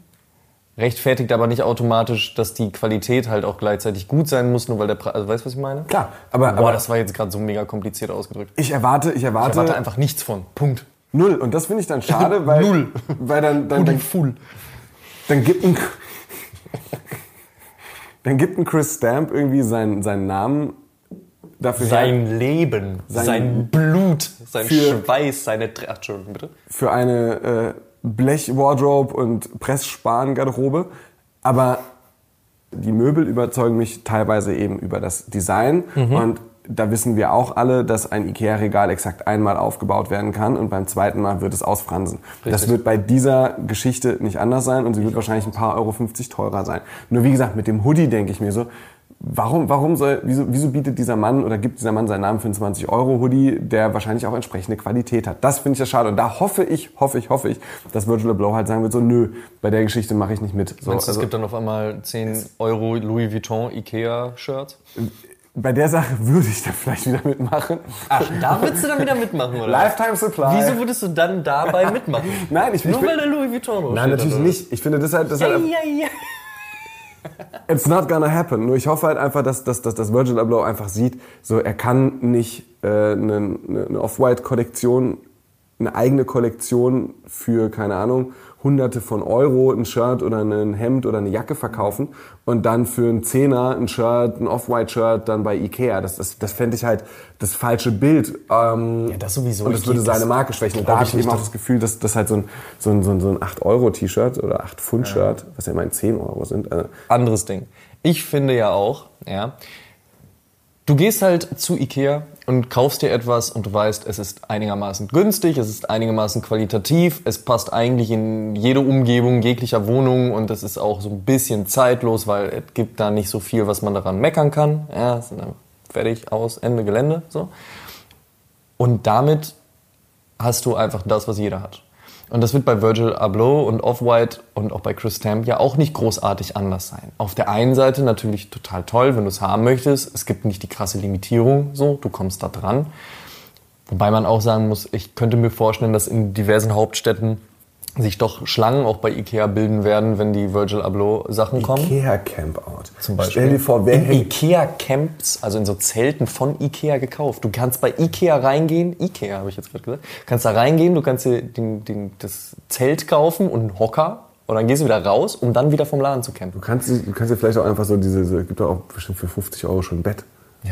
rechtfertigt aber nicht automatisch, dass die Qualität halt auch gleichzeitig gut sein muss, nur weil der Preis, also weißt du, was ich meine? Klar, aber, Boah, aber das war jetzt gerade so mega kompliziert ausgedrückt. ich erwarte, ich erwarte, Ich erwarte einfach nichts von. Punkt. null. Und das finde ich dann schade, weil Null. weil dann dann, dann, full. dann gibt ein dann gibt ein Chris Stamp irgendwie seinen seinen Namen dafür her, Sein Leben, Sein- sein, Blut, sein Für- Schweiß, seine... Ach, Entschuldigung, bitte. für eine äh, Blech-Wardrobe und Pressspan-Garderobe. Aber die Möbel überzeugen mich teilweise eben über das Design. Mhm. Und da wissen wir auch alle, dass ein Ikea-Regal exakt einmal aufgebaut werden kann und beim zweiten Mal wird es ausfransen. Das Richtig. wird bei dieser Geschichte nicht anders sein und sie wird wahrscheinlich ein paar Euro 50 teurer sein. Nur wie gesagt, mit dem Hoodie denke ich mir so, warum, warum soll, wieso, wieso bietet dieser Mann oder gibt dieser Mann seinen Namen für einen 20 Euro Hoodie, der wahrscheinlich auch entsprechende Qualität hat? Das finde ich ja schade und da hoffe ich, hoffe ich, hoffe ich, dass Virgil Abloh halt sagen wird, so nö, bei der Geschichte mache ich nicht mit. So, Meinst du, es also, gibt dann auf einmal 10 Euro Louis Vuitton Ikea-Shirts? bei der Sache würde ich da vielleicht wieder mitmachen. Ach, da würdest du dann wieder mitmachen, oder? Lifetime Supply. Wieso würdest du dann dabei mitmachen? Nein, ich- Nur ich bin- weil der Louis Vuitton Nein, natürlich nicht. Ich finde, das halt, das halt, Ja, ja, ja. It's not gonna happen. Nur ich hoffe halt einfach, dass, dass, dass, dass Virgil Abloh einfach sieht, so er kann nicht äh, eine, eine Off-White-Kollektion, eine eigene Kollektion für, keine Ahnung, hunderte von Euro ein Shirt oder ein Hemd oder eine Jacke verkaufen und dann für einen Zehner ein Shirt, ein Off-White-Shirt dann bei Ikea. Das, das, das fände ich halt das falsche Bild. Ähm, Ja, das sowieso. Und das würde seine Marke schwächen. Und da habe ich eben auch das Gefühl, dass das halt so ein, so ein, so ein, so ein 8-Euro-T-Shirt oder 8-Pfund-Shirt, was ja immerhin 10 Euro sind, äh, anderes Ding. Ich finde ja auch, ja, du gehst halt zu Ikea und kaufst dir etwas und du weißt, es ist einigermaßen günstig, es ist einigermaßen qualitativ, es passt eigentlich in jede Umgebung jeglicher Wohnung und es ist auch so ein bisschen zeitlos, weil es gibt da nicht so viel, was man daran meckern kann. Ja, fertig, aus, Ende Gelände, so. Und damit hast du einfach das, was jeder hat. Und das wird bei Virgil Abloh und Off-White und auch bei Chris Stamp ja auch nicht großartig anders sein. Auf der einen Seite natürlich total toll, wenn du es haben möchtest. Es gibt nicht die krasse Limitierung, so, du kommst da dran. Wobei man auch sagen muss, ich könnte mir vorstellen, dass in diversen Hauptstädten sich doch Schlangen auch bei Ikea bilden werden, wenn die Virgil Abloh Sachen kommen. Ikea Campout. Zum Beispiel. Stell dir vor, wer in hängt Ikea-Camps, also in so Zelten von Ikea gekauft. Du kannst bei Ikea reingehen, Ikea habe ich jetzt gerade gesagt, kannst da reingehen, du kannst dir den, den, das Zelt kaufen und einen Hocker und dann gehst du wieder raus, um dann wieder vom Laden zu campen. Du kannst, du kannst dir vielleicht auch einfach so diese, so, gibt doch auch bestimmt für 50 Euro schon ein Bett.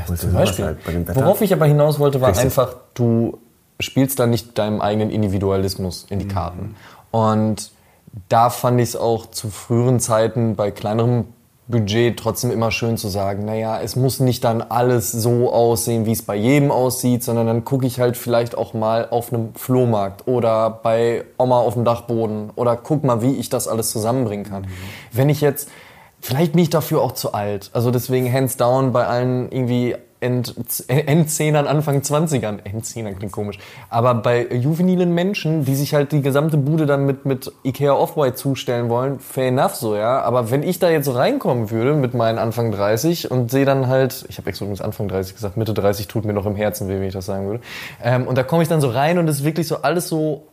Holst dir sowas halt bei dem Wetter. Worauf ich aber hinaus wollte, war Richtig. einfach, du spielst da nicht deinem eigenen Individualismus in die Mhm. Und da fand ich es auch zu früheren Zeiten bei kleinerem Budget trotzdem immer schön zu sagen, naja, es muss nicht dann alles so aussehen, wie es bei jedem aussieht, sondern dann gucke ich halt vielleicht auch mal auf einem Flohmarkt oder bei Oma auf dem Dachboden oder guck mal, wie ich das alles zusammenbringen kann. Mhm. Wenn ich jetzt, vielleicht bin ich dafür auch zu alt, also deswegen hands down bei allen irgendwie End, Endzehnern, Anfang 20ern. Endzehner klingt komisch. Aber bei juvenilen Menschen, die sich halt die gesamte Bude dann mit, mit Ikea Off-White zustellen wollen, fair enough so, ja. Aber wenn ich da jetzt so reinkommen würde mit meinen Anfang 30 und sehe dann halt, ich habe extra übrigens Anfang 30 gesagt, Mitte 30 tut mir noch im Herzen weh, wenn ich das sagen würde. Ähm, und da komme ich dann so rein und es ist wirklich so alles so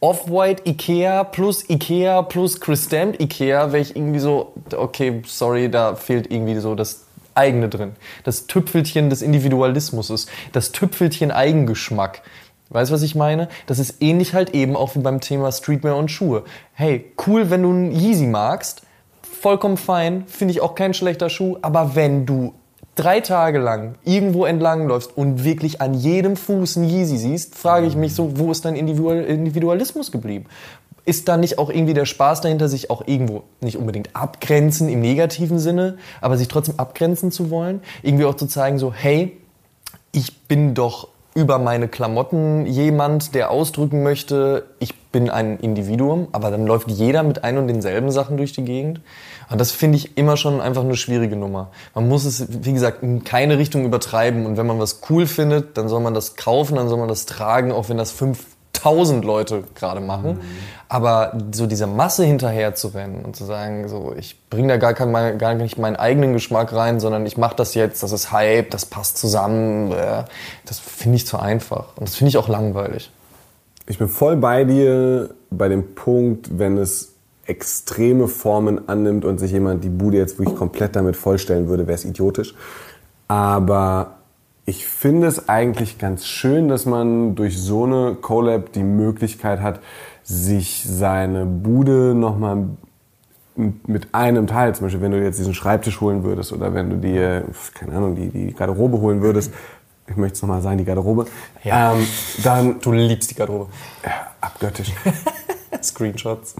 Off-White Ikea plus Ikea plus Chris Ikea, wäre ich irgendwie so, okay, sorry, da fehlt irgendwie so das eigene drin. Das Tüpfelchen des Individualismus ist. Das Tüpfelchen Eigengeschmack. Weißt du, was ich meine? Das ist ähnlich halt eben auch wie beim Thema Streetwear und Schuhe. Hey, cool, wenn du einen Yeezy magst. Vollkommen fein. Finde ich auch kein schlechter Schuh. Aber wenn du drei Tage lang irgendwo entlang läufst und wirklich an jedem Fuß einen Yeezy siehst, frage ich mich so, wo ist dein Individualismus geblieben? Ist da nicht auch irgendwie der Spaß dahinter, sich auch irgendwo nicht unbedingt abgrenzen im negativen Sinne, aber sich trotzdem abgrenzen zu wollen? Irgendwie auch zu zeigen, so, hey, ich bin doch über meine Klamotten jemand, der ausdrücken möchte, ich bin ein Individuum, aber dann läuft jeder mit ein und denselben Sachen durch die Gegend. Und das finde ich immer schon einfach eine schwierige Nummer. Man muss es, wie gesagt, in keine Richtung übertreiben. Und wenn man was cool findet, dann soll man das kaufen, dann soll man das tragen, auch wenn das fünf tausend Leute gerade machen. Mhm. Aber so diese Masse hinterher zu rennen und zu sagen, so ich bringe da gar, kein, gar nicht meinen eigenen Geschmack rein, sondern ich mache das jetzt, das ist Hype, das passt zusammen, äh, das finde ich zu einfach. Und das finde ich auch langweilig. Ich bin voll bei dir bei dem Punkt, wenn es extreme Formen annimmt und sich jemand die Bude jetzt wirklich komplett damit vollstellen würde, wäre es idiotisch. Aber ich finde es eigentlich ganz schön, dass man durch so eine Collab die Möglichkeit hat, sich seine Bude nochmal mit einem Teil, zum Beispiel wenn du jetzt diesen Schreibtisch holen würdest oder wenn du dir, keine Ahnung, die, die Garderobe holen würdest, ich möchte es nochmal sagen, die Garderobe, ja. ähm, dann... Du liebst die Garderobe. Ja, abgöttisch. Screenshots.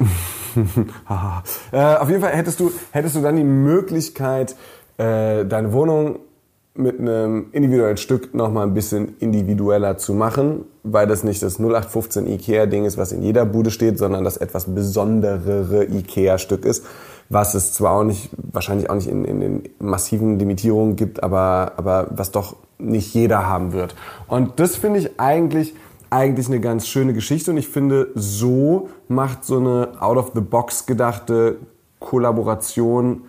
äh, auf jeden Fall hättest du, hättest du dann die Möglichkeit, äh, deine Wohnung mit einem individuellen Stück nochmal ein bisschen individueller zu machen, weil das nicht das 0815 Ikea-Ding ist, was in jeder Bude steht, sondern das etwas besonderere Ikea-Stück ist, was es zwar auch nicht, wahrscheinlich auch nicht in, in den massiven Limitierungen gibt, aber, aber was doch nicht jeder haben wird. Und das finde ich eigentlich, eigentlich eine ganz schöne Geschichte und ich finde, so macht so eine out-of-the-box gedachte Kollaboration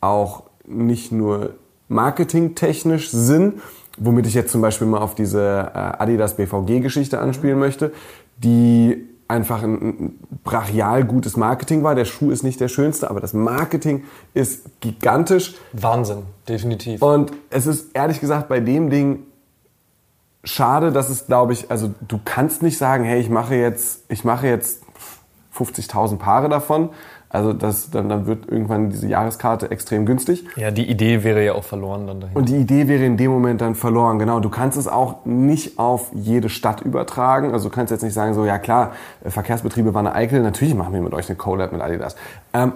auch nicht nur marketingtechnisch Sinn, womit ich jetzt zum Beispiel mal auf diese äh, Adidas BVG-Geschichte anspielen möchte, die einfach ein brachial gutes Marketing war. Der Schuh ist nicht der schönste, aber das Marketing ist gigantisch. Wahnsinn, definitiv. Und es ist ehrlich gesagt bei dem Ding schade, dass es, glaube ich, also du kannst nicht sagen, hey, ich mache jetzt, ich mache jetzt 50.000 Paare davon, also das, dann, dann wird irgendwann diese Jahreskarte extrem günstig. Ja, die Idee wäre ja auch verloren dann dahin. Und die Idee wäre in dem Moment dann verloren, genau. Du kannst es auch nicht auf jede Stadt übertragen. Also du kannst jetzt nicht sagen, so ja klar, äh, Verkehrsbetriebe waren eine Eikel, natürlich machen wir mit euch eine Collab mit Adidas. Ähm,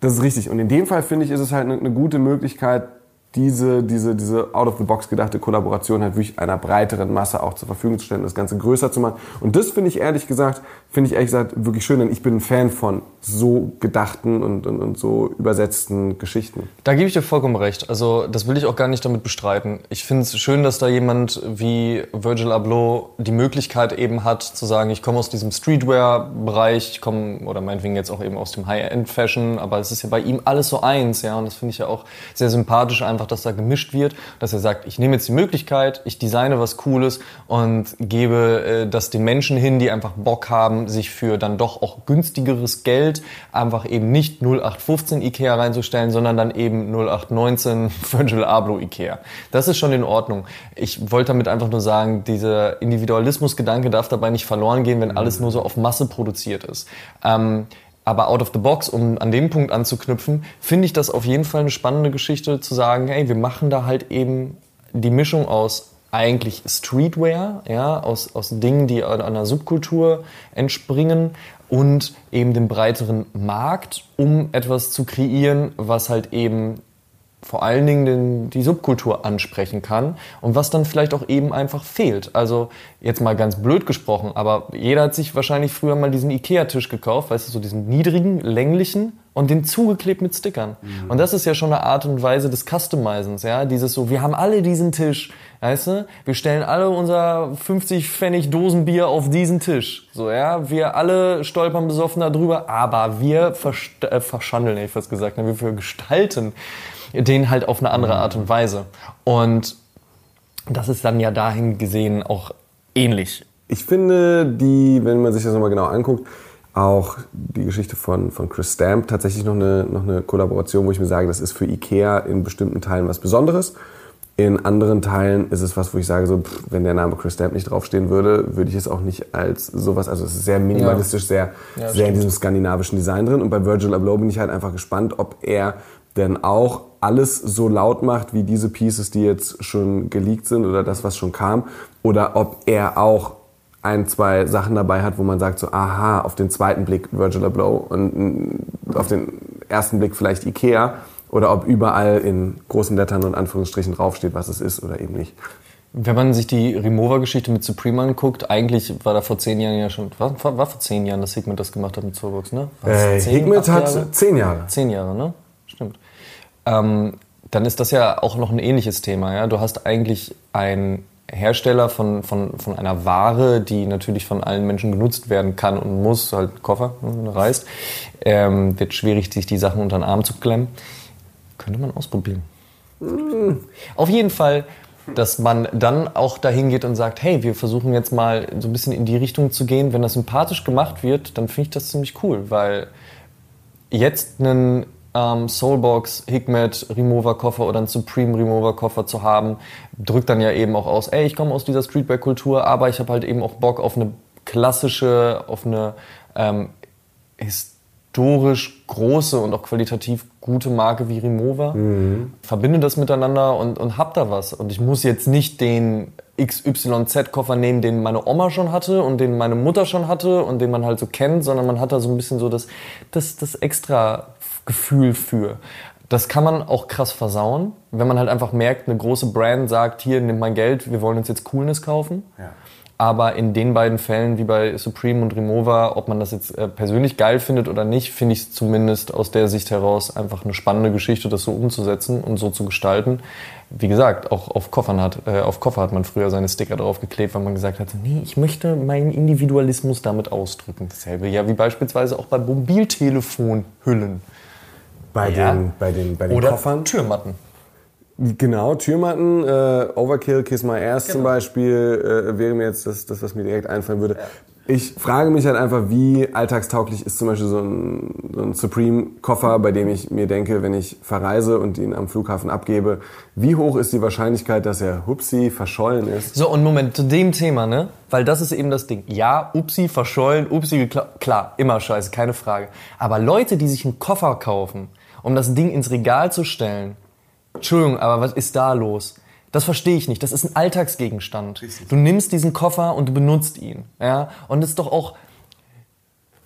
das ist richtig. Und in dem Fall finde ich, ist es halt eine, eine gute Möglichkeit, diese, diese, diese out-of-the-box gedachte Kollaboration halt wirklich einer breiteren Masse auch zur Verfügung zu stellen, das Ganze größer zu machen. Und das finde ich ehrlich gesagt, finde ich ehrlich gesagt wirklich schön, denn ich bin ein Fan von so gedachten und, und, und so übersetzten Geschichten. Da gebe ich dir vollkommen recht. Also das will ich auch gar nicht damit bestreiten. Ich finde es schön, dass da jemand wie Virgil Abloh die Möglichkeit eben hat zu sagen, ich komme aus diesem Streetwear-Bereich, ich komme oder meinetwegen jetzt auch eben aus dem High-End-Fashion, aber es ist ja bei ihm alles so eins, ja, und das finde ich ja auch sehr sympathisch einfach, dass da gemischt wird, dass er sagt, ich nehme jetzt die Möglichkeit, ich designe was Cooles und gebe äh, das den Menschen hin, die einfach Bock haben, sich für dann doch auch günstigeres Geld einfach eben nicht 0815 Ikea reinzustellen, sondern dann eben 0819 Virgil Abloh Ikea. Das ist schon in Ordnung. Ich wollte damit einfach nur sagen, dieser Individualismusgedanke darf dabei nicht verloren gehen, wenn alles nur so auf Masse produziert ist. Ähm, aber out of the box, um an dem Punkt anzuknüpfen, finde ich das auf jeden Fall eine spannende Geschichte zu sagen, hey, wir machen da halt eben die Mischung aus eigentlich Streetwear, ja, aus, aus Dingen, die einer Subkultur entspringen und eben dem breiteren Markt, um etwas zu kreieren, was halt eben vor allen Dingen den, die Subkultur ansprechen kann und was dann vielleicht auch eben einfach fehlt. Also jetzt mal ganz blöd gesprochen, aber jeder hat sich wahrscheinlich früher mal diesen Ikea-Tisch gekauft, weißt du, so diesen niedrigen, länglichen und den zugeklebt mit Stickern. Mhm. Und das ist ja schon eine Art und Weise des Customizens, ja, dieses so, wir haben alle diesen Tisch, weißt du, wir stellen alle unser 50 Pfennig Dosenbier auf diesen Tisch, so, ja, wir alle stolpern besoffen darüber, aber wir äh, verschandeln, hätte ich fast gesagt, ne, wir gestalten den halt auf eine andere Art und Weise. Und das ist dann ja dahin gesehen auch ähnlich. Ich finde, die, wenn man sich das nochmal genau anguckt, auch die Geschichte von, von Chris Stamp tatsächlich noch eine, noch eine Kollaboration, wo ich mir sage, das ist für Ikea in bestimmten Teilen was Besonderes. In anderen Teilen ist es was, wo ich sage, so, pff, wenn der Name Chris Stamp nicht draufstehen würde, würde ich es auch nicht als sowas, also es ist sehr minimalistisch, sehr, ja, sehr in diesem skandinavischen Design drin. Und bei Virgil Abloh bin ich halt einfach gespannt, ob er denn auch alles so laut macht wie diese Pieces, die jetzt schon geleakt sind oder das, was schon kam, oder ob er auch ein, zwei Sachen dabei hat, wo man sagt so, aha, auf den zweiten Blick Virgil Abloh und mm, auf den ersten Blick vielleicht Ikea oder ob überall in großen Lettern und Anführungsstrichen draufsteht, was es ist oder eben nicht. Wenn man sich die Remover-Geschichte mit Supreme anguckt, eigentlich war da vor zehn Jahren ja schon, war, war vor zehn Jahren, dass Higmet das gemacht hat mit Soulbox, ne? Äh, Higmet hat Jahre? zehn Jahre. Zehn Jahre, ne? Ähm, dann ist das ja auch noch ein ähnliches Thema. Ja? Du hast eigentlich einen Hersteller von, von, von einer Ware, die natürlich von allen Menschen genutzt werden kann und muss, halt Koffer, ne, reist, ähm, wird schwierig, sich die Sachen unter den Arm zu klemmen. Könnte man ausprobieren. Mhm. Auf jeden Fall, dass man dann auch dahin geht und sagt, hey, wir versuchen jetzt mal so ein bisschen in die Richtung zu gehen. Wenn das sympathisch gemacht wird, dann finde ich das ziemlich cool, weil jetzt einen ähm, Soulbox, Hikmet, Remover-Koffer oder einen Supreme Remover-Koffer zu haben, drückt dann ja eben auch aus, ey, ich komme aus dieser Streetwear-Kultur, aber ich habe halt eben auch Bock auf eine klassische, auf eine ähm, historisch große und auch qualitativ gute Marke wie Remover. Mhm. Verbinde das miteinander und, und hab da was. Und ich muss jetzt nicht den XYZ-Koffer nehmen, den meine Oma schon hatte und den meine Mutter schon hatte und den man halt so kennt, sondern man hat da so ein bisschen so das, das, das extra Gefühl für. Das kann man auch krass versauen, wenn man halt einfach merkt, eine große Brand sagt, hier, nimm mein Geld, wir wollen uns jetzt Coolness kaufen. Ja. Aber in den beiden Fällen, wie bei Supreme und Remover, ob man das jetzt äh, persönlich geil findet oder nicht, finde ich es zumindest aus der Sicht heraus einfach eine spannende Geschichte, das so umzusetzen und so zu gestalten. Wie gesagt, auch auf Koffern hat, äh, auf Koffer hat man früher seine Sticker draufgeklebt, weil man gesagt hat, nee, ich möchte meinen Individualismus damit ausdrücken. Dasselbe ja wie beispielsweise auch bei Mobiltelefonhüllen. Bei, ja. den, bei den, bei den Oder Koffern. Türmatten. Genau, Türmatten, äh, Overkill, Kiss My Ass genau. zum Beispiel, äh, wäre mir jetzt das, das, was mir direkt einfallen würde. Ja. Ich frage mich halt einfach, wie alltagstauglich ist zum Beispiel so ein, so ein Supreme-Koffer, bei dem ich mir denke, wenn ich verreise und ihn am Flughafen abgebe, wie hoch ist die Wahrscheinlichkeit, dass er hupsi verschollen ist? So, und Moment, zu dem Thema, ne? Weil das ist eben das Ding. Ja, upsi verschollen, upsi, klar, immer scheiße, keine Frage. Aber Leute, die sich einen Koffer kaufen, um das Ding ins Regal zu stellen, Entschuldigung, aber was ist da los? Das verstehe ich nicht. Das ist ein Alltagsgegenstand. Richtig. Du nimmst diesen Koffer und du benutzt ihn. Ja? Und es ist doch auch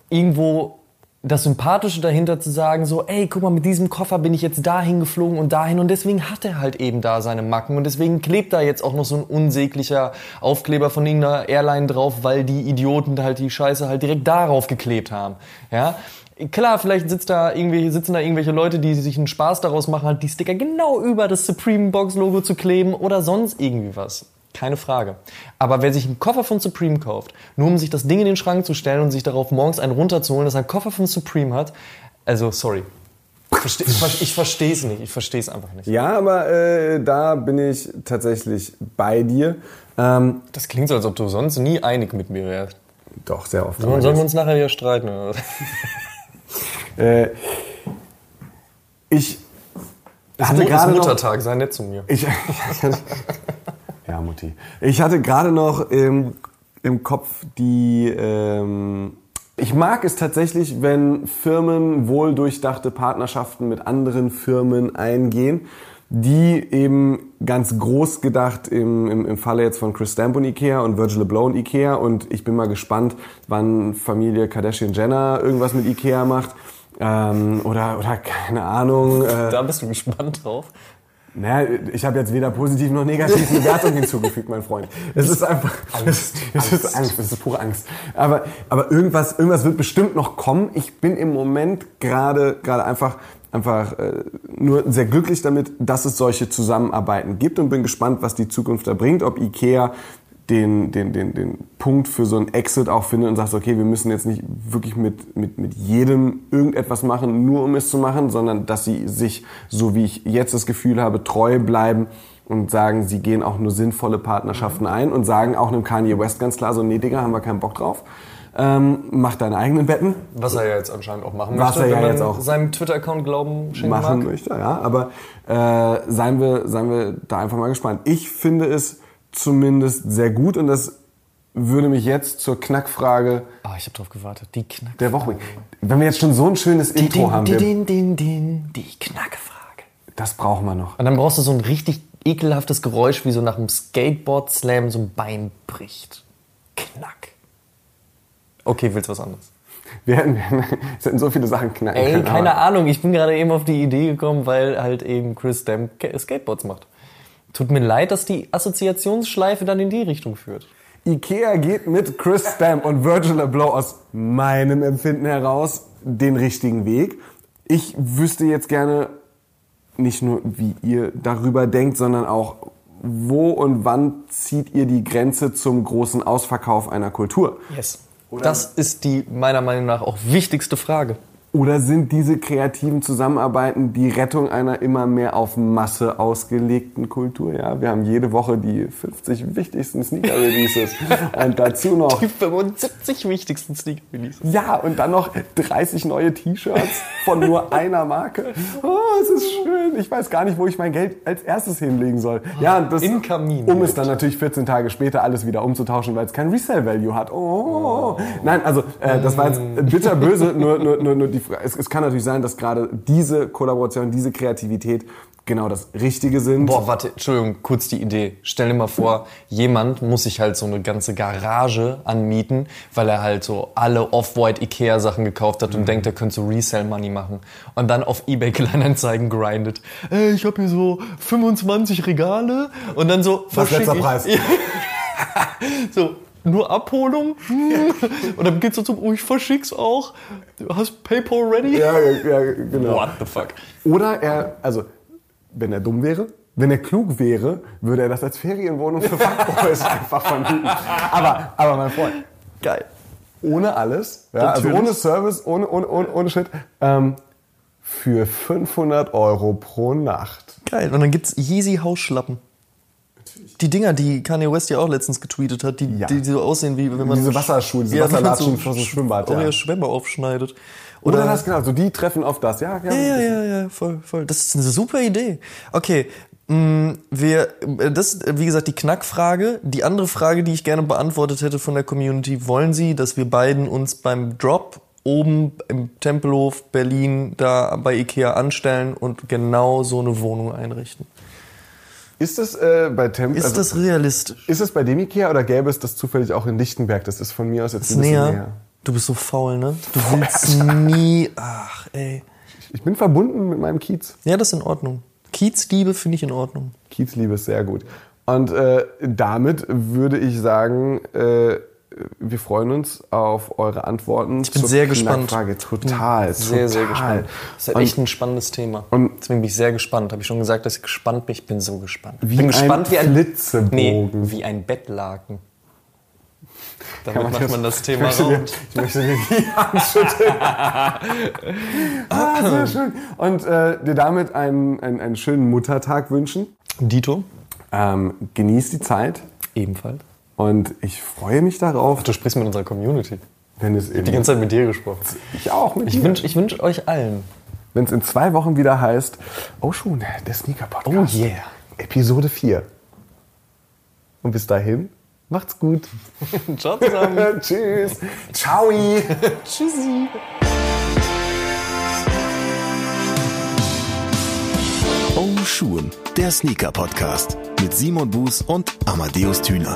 irgendwo das Sympathische dahinter zu sagen, so, ey, guck mal, mit diesem Koffer bin ich jetzt dahin geflogen und dahin und deswegen hat er halt eben da seine Macken und deswegen klebt da jetzt auch noch so ein unsäglicher Aufkleber von irgendeiner Airline drauf, weil die Idioten halt die Scheiße halt direkt darauf geklebt haben. Ja? Klar, vielleicht sitzt da irgendwie, sitzen da irgendwelche Leute, die sich einen Spaß daraus machen, halt die Sticker genau über das Supreme Box Logo zu kleben oder sonst irgendwie was. Keine Frage. Aber wer sich einen Koffer von Supreme kauft, nur um sich das Ding in den Schrank zu stellen und sich darauf morgens einen runterzuholen, dass er einen Koffer von Supreme hat, also sorry. Ich, verstehe es nicht. Ich verstehe es einfach nicht. Ja, aber äh, da bin ich tatsächlich bei dir. Ähm, das klingt so, als ob du sonst nie einig mit mir wärst. Doch, sehr oft. Sollen, sollen wir uns nachher wieder streiten? Äh, ich hatte gerade Muttertag, noch, sei nett zu mir. Ich, ja, Mutti. Ich hatte gerade noch im, im Kopf die. Ähm, ich mag es tatsächlich, wenn Firmen wohl durchdachte Partnerschaften mit anderen Firmen eingehen. Die eben ganz groß gedacht im, im, im Falle jetzt von Chris Stamp und Ikea und Virgil Abloh und Ikea und ich bin mal gespannt, wann Familie Kardashian-Jenner irgendwas mit Ikea macht. Ähm, oder, oder keine Ahnung. Äh, Da bist du gespannt drauf. naja, ich habe jetzt weder positiv noch negativ Bewertung hinzugefügt, mein Freund. Es ist einfach. Es ist Angst, es ist pure Angst. Aber, aber irgendwas, irgendwas wird bestimmt noch kommen. Ich bin im Moment gerade gerade einfach einfach äh, nur sehr glücklich damit, dass es solche Zusammenarbeiten gibt und bin gespannt, was die Zukunft da bringt, ob Ikea den, den, den, den Punkt für so ein Exit auch findet und sagt, okay, wir müssen jetzt nicht wirklich mit, mit, mit jedem irgendetwas machen, nur um es zu machen, sondern dass sie sich, so wie ich jetzt das Gefühl habe, treu bleiben und sagen, sie gehen auch nur sinnvolle Partnerschaften ein und sagen auch einem Kanye West ganz klar so, nee, Digga, haben wir keinen Bock drauf. Ähm, mach deine eigenen Betten, Was er ja jetzt anscheinend auch machen Was möchte, er ja wenn man jetzt auch seinem Twitter-Account Glauben schenken machen mag. möchte, ja. Aber äh, seien, wir, seien wir da einfach mal gespannt. Ich finde es zumindest sehr gut und das würde mich jetzt zur Knackfrage Ah, ich habe drauf gewartet. Die Knack. der Woche. Wenn wir jetzt schon so ein schönes Intro haben, wir, din, din, din, die Knackfrage. das brauchen wir noch. Und dann brauchst du so ein richtig ekelhaftes Geräusch, wie so nach einem Skateboard-Slam so ein Bein bricht. Knack. Okay, willst du was anderes? Wir hätten, es so viele Sachen knacken Ey, können. keine Ahnung. Ich bin gerade eben auf die Idee gekommen, weil halt eben Chris Stamp Skateboards macht. Tut mir leid, dass die Assoziationsschleife dann in die Richtung führt. Ikea geht mit Chris Stamp und Virgil Abloh aus meinem Empfinden heraus den richtigen Weg. Ich wüsste jetzt gerne nicht nur, wie ihr darüber denkt, sondern auch, wo und wann zieht ihr die Grenze zum großen Ausverkauf einer Kultur? Yes. Das ist die meiner Meinung nach auch wichtigste Frage. Oder sind diese kreativen Zusammenarbeiten die Rettung einer immer mehr auf Masse ausgelegten Kultur? Ja, wir haben jede Woche die 50 wichtigsten Sneaker-Releases und dazu noch Die 75 wichtigsten Sneaker Releases. Ja, und dann noch 30 neue T-Shirts von nur einer Marke. Oh, es ist schön. Ich weiß gar nicht, wo ich mein Geld als erstes hinlegen soll. Ja, und das, In Kamin um es dann natürlich 14 Tage später alles wieder umzutauschen, weil es kein Resale-Value hat. Oh. Nein, also äh, das war jetzt bitterböse. nur, nur, nur, nur die, Fra- es, es kann natürlich sein, dass gerade diese Kollaboration, diese Kreativität genau das Richtige sind. Boah, warte, Entschuldigung, kurz die Idee. Stell dir mal vor, jemand muss sich halt so eine ganze Garage anmieten, weil er halt so alle Off-White Ikea-Sachen gekauft hat und denkt, er könnte so Resell-Money machen. Und dann auf Ebay Kleinanzeigen grindet. Ey, ich habe hier so 25 Regale und dann so Was letzter Preis? so, nur Abholung? Und dann geht's so zum, oh, ich verschick's auch. Du hast PayPal ready? Ja, ja, genau. What the fuck? Oder er, also, wenn er dumm wäre, wenn er klug wäre, würde er das als Ferienwohnung für Fuckboys einfach vermieten. Aber, aber mein Freund, Geil. ohne alles, ja, also ohne Service, ohne, ohne, ohne, ohne Shit, ähm, für 500 Euro pro Nacht. Geil. Und dann gibt's Yeezy Hausschlappen. Die Dinger, die Kanye West ja auch letztens getweetet hat, die, Ja. die, die so aussehen wie wenn man Diese Wasserschuhe, diese man Wasserlatschen so einem Schwimmbad, ja. ja. Schwämme aufschneidet. Oder, Oder, das genau, so die treffen auf das, ja, ja, ja, ja, ja, voll, voll. Das ist eine super Idee. Okay, mh, wir, äh, das ist, wie gesagt, die Knackfrage. Die andere Frage, die ich gerne beantwortet hätte von der Community, wollen Sie, dass wir beiden uns beim Drop oben im Tempelhof Berlin da bei Ikea anstellen und genau so eine Wohnung einrichten? Ist das äh, bei Temp, Ist also, das realistisch? ist es bei dem Ikea oder gäbe es das zufällig auch in Lichtenberg? Das ist von mir aus jetzt Ist ein bisschen näher. näher. Du bist so faul, ne? Du willst nie. Ach, ey. Ich bin verbunden mit meinem Kiez. Ja, das ist in Ordnung. Kiezliebe finde ich in Ordnung. Kiezliebe ist sehr gut. Und äh, damit würde ich sagen, äh, wir freuen uns auf eure Antworten. Ich bin sehr gespannt. Frage. Total, Sehr, total. sehr gespannt. Das ist halt Und echt ein spannendes Thema. und- Deswegen bin ich sehr gespannt. Habe ich schon gesagt, dass ich gespannt bin? Ich bin so gespannt. Wie bin ein gespannt wie ein Flitzebogen. Nee, wie ein Bettlaken. Damit Kann macht man das Thema ich rund. ich möchte dir die Hand schütteln. ah, sehr schön. Und äh, dir damit einen, einen, einen schönen Muttertag wünschen. Dito? Ähm, genieß die Zeit Ebenfalls. Und ich freue mich darauf, Du sprichst mit unserer Community. wenn es eben Die ganze Zeit mit dir gesprochen. ich auch mit Ich dir. wünsche ich wünsch euch allen. wenn es in zwei Wochen wieder heißt, oh schon, der Sneaker Podcast. Oh yeah. Episode 4. Und bis dahin, macht's gut. Ciao zusammen. Tschüss. Ciao. Tschüssi. Oh Schuhen, der Sneaker-Podcast mit Simon Buß und Amadeus Thüner.